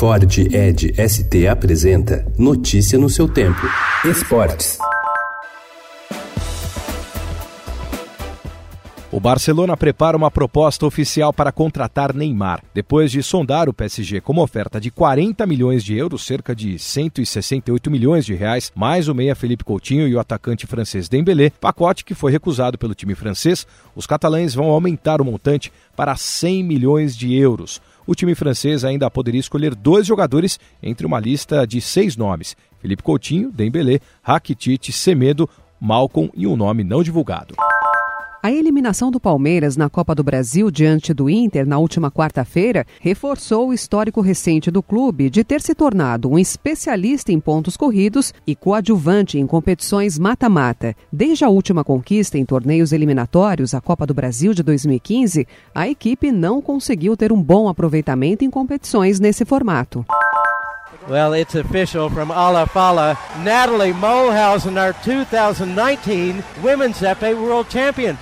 Ford Ed ST apresenta Notícia no seu tempo. Esportes. O Barcelona prepara uma proposta oficial para contratar Neymar. Depois de sondar o PSG como oferta de 40 milhões de euros, cerca de 168 milhões de reais, mais o meia Felipe Coutinho e o atacante francês Dembélé, pacote que foi recusado pelo time francês, os catalães vão aumentar o montante para 100 milhões de euros. O time francês ainda poderia escolher dois jogadores entre uma lista de seis nomes: Felipe Coutinho, Dembélé, Rakitic, Semedo, Malcom e um nome não divulgado. A eliminação do Palmeiras na Copa do Brasil diante do Inter na última quarta-feira reforçou o histórico recente do clube de ter se tornado um especialista em pontos corridos e coadjuvante em competições mata-mata. Desde a última conquista em torneios eliminatórios, a Copa do Brasil de 2015, a equipe não conseguiu ter um bom aproveitamento em competições nesse formato. Well, it's official from Ala Fala. Natalie Mulhausen, our 2019 Women's Epee World Champion.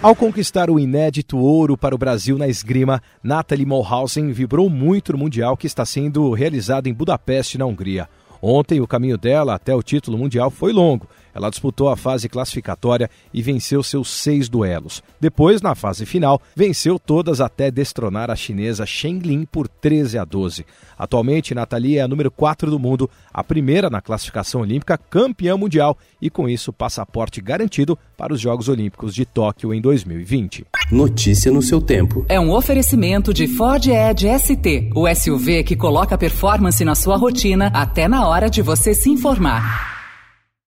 Ao conquistar o inédito ouro para o Brasil na esgrima, Nathalie Mulhausen vibrou muito no Mundial que está sendo realizado em Budapeste, na Hungria. Ontem, o caminho dela até o título mundial foi longo. Ela disputou a fase classificatória e venceu seus seis duelos. Depois, na fase final, venceu todas até destronar a chinesa Shen Lin por 13 a 12. Atualmente, Nathalie é a número 4 do mundo, a primeira na classificação olímpica, campeã mundial e, com isso, passaporte garantido para os Jogos Olímpicos de Tóquio em 2020. Notícia no seu tempo. É um oferecimento de Ford Edge ST, o SUV que coloca performance na sua rotina até na hora de você se informar.